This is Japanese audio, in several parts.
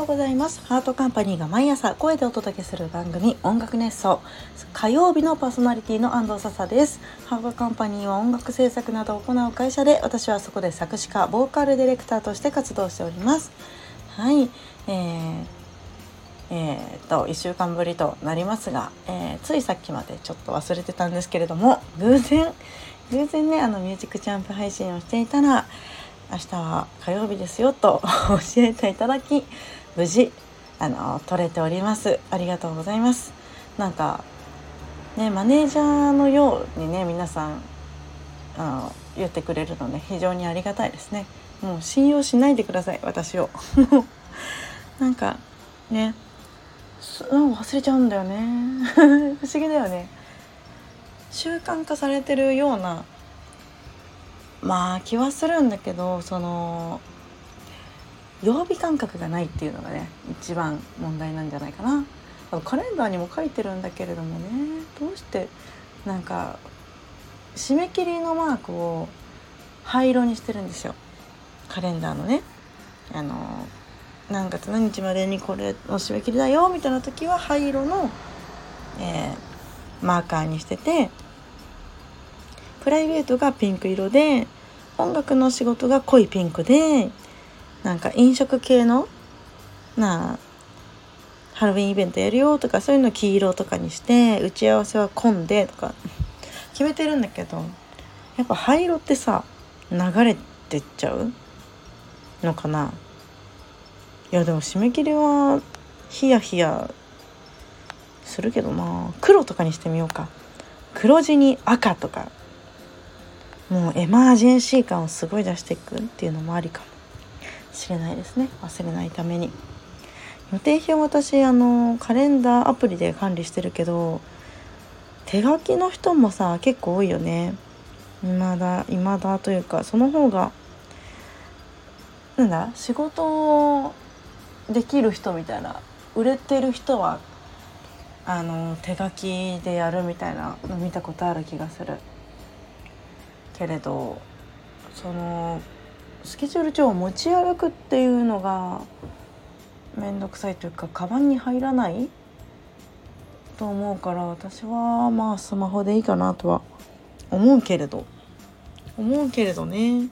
ようございます。ハートカンパニーが毎朝声でお届けする番組音楽熱奏。火曜日のパーソナリティの安藤笹です。ハートカンパニーは音楽制作などを行う会社で私はそこで作詞家ボーカルディレクターとして活動しております。はい。えーえー、と1週間ぶりとなりますが、えー、ついさっきまでちょっと忘れてたんですけれども偶然偶然ねあのミュージックチャンプ配信をしていたら明日は火曜日ですよと 教えていただき無事あの取れております。ありがとうございます。なんかねマネージャーのようにね皆さんあの言ってくれるので非常にありがたいですね。もう信用しないでください私を。なんかね忘れちゃうんだよね。不思議だよね。習慣化されてるようなまあ気はするんだけどその曜日感覚がないっていうのがね一番問題なんじゃないかな。カレンダーにも書いてるんだけれどもねどうしてなんか締め切りのマークを灰色にしてるんですよ。カレンダーのね。あの何月何日までにこれの締め切りだよみたいな時は灰色の、えー、マーカーにしててプライベートがピンク色で音楽の仕事が濃いピンクでなんか飲食系のなハロウィンイベントやるよとかそういうの黄色とかにして打ち合わせは混んでとか決めてるんだけどやっぱ灰色ってさ流れてっちゃうのかな？いやでも締め切りはヒヤヒヤするけどな。黒とかにしてみようか。黒地に赤とか。もうエマージェンシー感をすごい出していくっていうのもありかも。しれないですね。忘れないために。予定表私あのカレンダーアプリで管理してるけど手書きの人もさ結構多いよね。今だ今だというかその方がなんだ仕事できる人みたいな売れてる人はあの手書きでやるみたいなの見たことある気がする。けれどそのスケジュール帳を持ち歩くっていうのが面倒くさいというかカバンに入らないと思うから私はまあスマホでいいかなとは思うけれど。思うけれどね。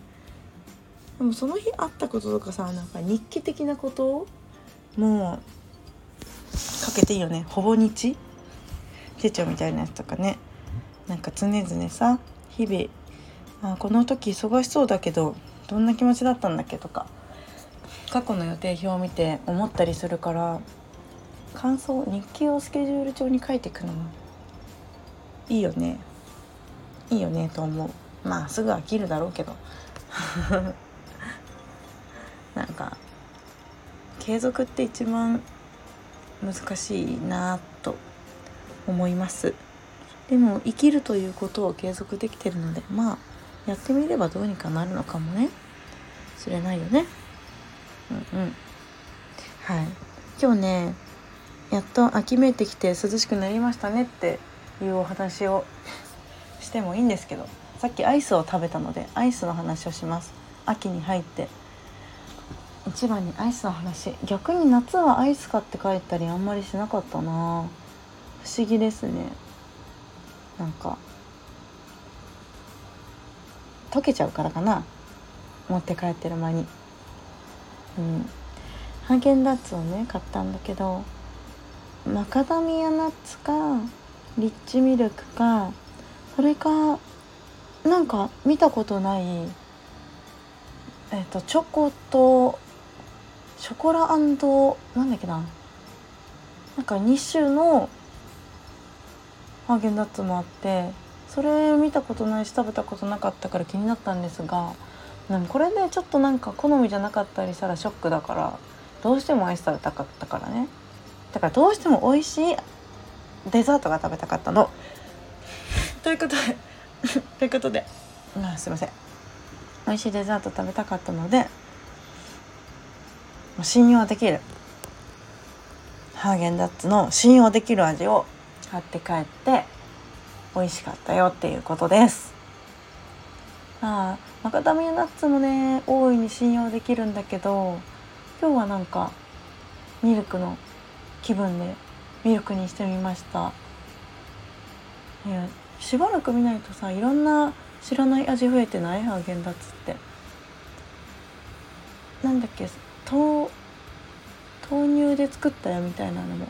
でもその日あったこととかさなんか日記的なこともうかけていいよね。ほぼ日。手帳みたいなやつとかね。なんか常々さ日々あこの時忙しそうだけどどんな気持ちだったんだっけとか。過去の予定表を見て思ったりするから感想日記をスケジュール帳に書いていくのもいいよね。いいよねと思う。まあすぐ飽きるだろうけど。なんか継続って一番難しいなと思います。でも生きるということを継続できてるのでまあやってみればどうにかなるのかもね。しれないよね。うんうん。はい。今日ねやっと秋めいてきて涼しくなりましたねっていうお話をしてもいいんですけどさっきアイスを食べたのでアイスの話をします。秋に入って。一番にアイスの話。逆に夏はアイスかって書いたりあんまりしなかったな。不思議ですね。なんか溶けちゃうからかな。持って帰ってる間に。うん。ハーゲンダッツをね買ったんだけどマカダミアナッツかリッチミルクかそれかなんか見たことないえっ、とチョコとショコラなんだっけな。なんか2種のハーゲンダッツもあってそれ見たことないし食べたことなかったから気になったんですがでもこれでちょっとなんか好みじゃなかったりしたらショックだからどうしてもアイス食べたかったからね。だからどうしても美味しいデザートが食べたかったの。ということで ということであすいません。美味しいデザート食べたかったので信用できる。ハーゲンダッツの信用できる味を買って帰って美味しかったよっていうことです。ああマカダミアナッツもね大いに信用できるんだけど今日はなんかミルクの気分でミルクにしてみました。いやしばらく見ないとさいろんな知らない味増えてない？ハーゲンダッツって。なんだっけ豆豆乳で作ったよみたいなのも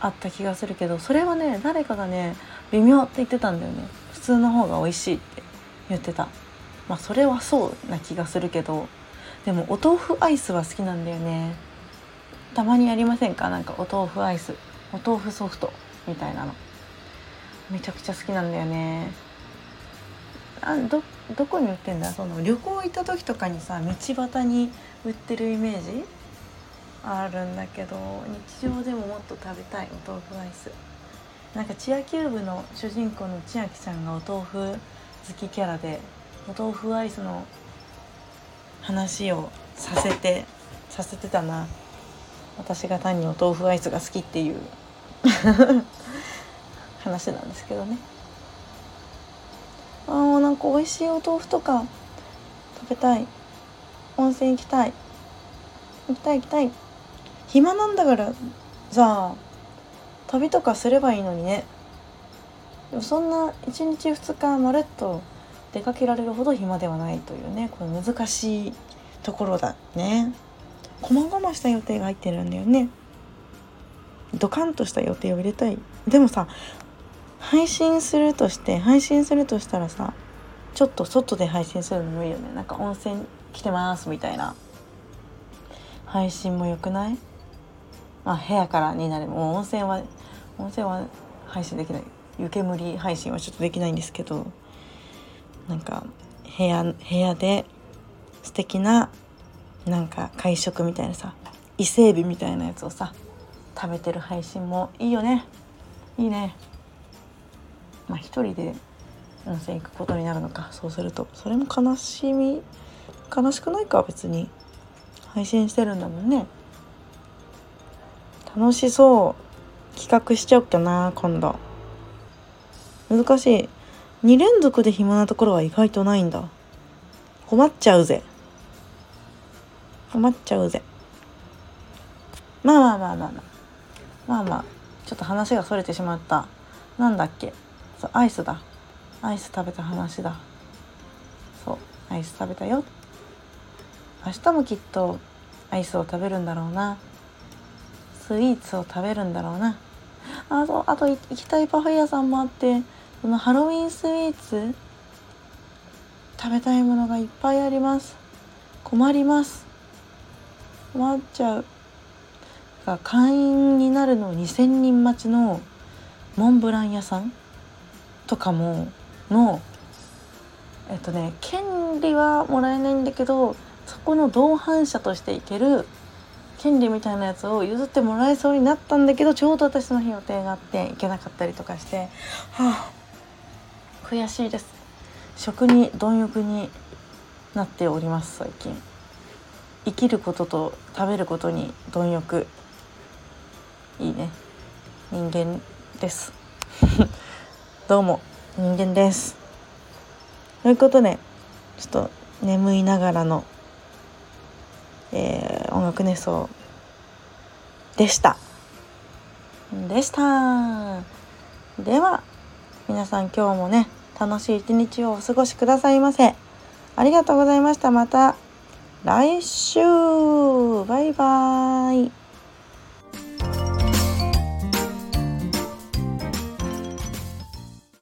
あった気がするけどそれはね誰かがね微妙って言ってたんだよね。普通の方が美味しいって言ってた。まあそれはそうな気がするけど。でもお豆腐アイスは好きなんだよね。たまにありませんか？なんかお豆腐アイス。お豆腐ソフトみたいなの。めちゃくちゃ好きなんだよね。あどどこに売ってんだ？その旅行行った時とかにさ道端に売ってるイメージ？あるんだけど日常でももっと食べたいお豆腐アイス。なんかチアキューブの主人公の千秋ちゃんがお豆腐好きキャラでお豆腐アイスの話をさせてさせてたな。私が単にお豆腐アイスが好きっていう。話なんですけどね。あーなんか美味しいお豆腐とか食べたい。温泉行きたい。行きたい行きたい。暇なんだからさ。旅とかすればいいのにね。でもそんな1日2日まるっと出かけられるほど暇ではないというね。これ難しいところだね。細々した予定が入ってるんだよね。ドカンとした予定を入れたい。でもさ配信するとして配信するとしたらさちょっと外で配信するのもいいよね。なんか温泉来てますみたいな。配信もよくない？あ部屋からになる。もう温泉は温泉は配信できない。湯煙配信はちょっとできないんですけどなんか部屋部屋で素敵ななんか会食みたいなさ伊勢海老みたいなやつをさ食べてる配信もいいよね。いいね。まあ一人で温泉行くことになるのか。そうするとそれも悲しみ悲しくないか別に。配信してるんだもんね。楽しそう。企画しちゃおっかな今度。難しい。2連続で暇なところは意外とないんだ。困っちゃうぜ。困っちゃうぜ。まあまあまあまあまあ。まあまあ。ちょっと話がそれてしまった。なんだっけ。そうアイスだ。アイス食べた話だ。そうアイス食べたよ。明日もきっとアイスを食べるんだろうな。スイーツを食べるんだろうな。あとあと行きたいパフェ屋さんもあってそのハロウィンスイーツ食べたいものがいっぱいあります。困ります。困っちゃう。が会員になるの2,000人待ちのモンブラン屋さん？とかものえっとね権利はもらえないんだけどそこの同伴者として行ける権利みたいなやつを譲ってもらえそうになったんだけどちょうど私その日予定があって行けなかったりとかしてはあ悔しいです食に貪欲になっております最近生きることと食べることに貪欲いいね人間ですどうも人間ですということでちょっと眠いながらの、えー、音楽熱奏でした。でした。では皆さん今日もね楽しい一日をお過ごしくださいませ。ありがとうございました。また来週。バイバーイ。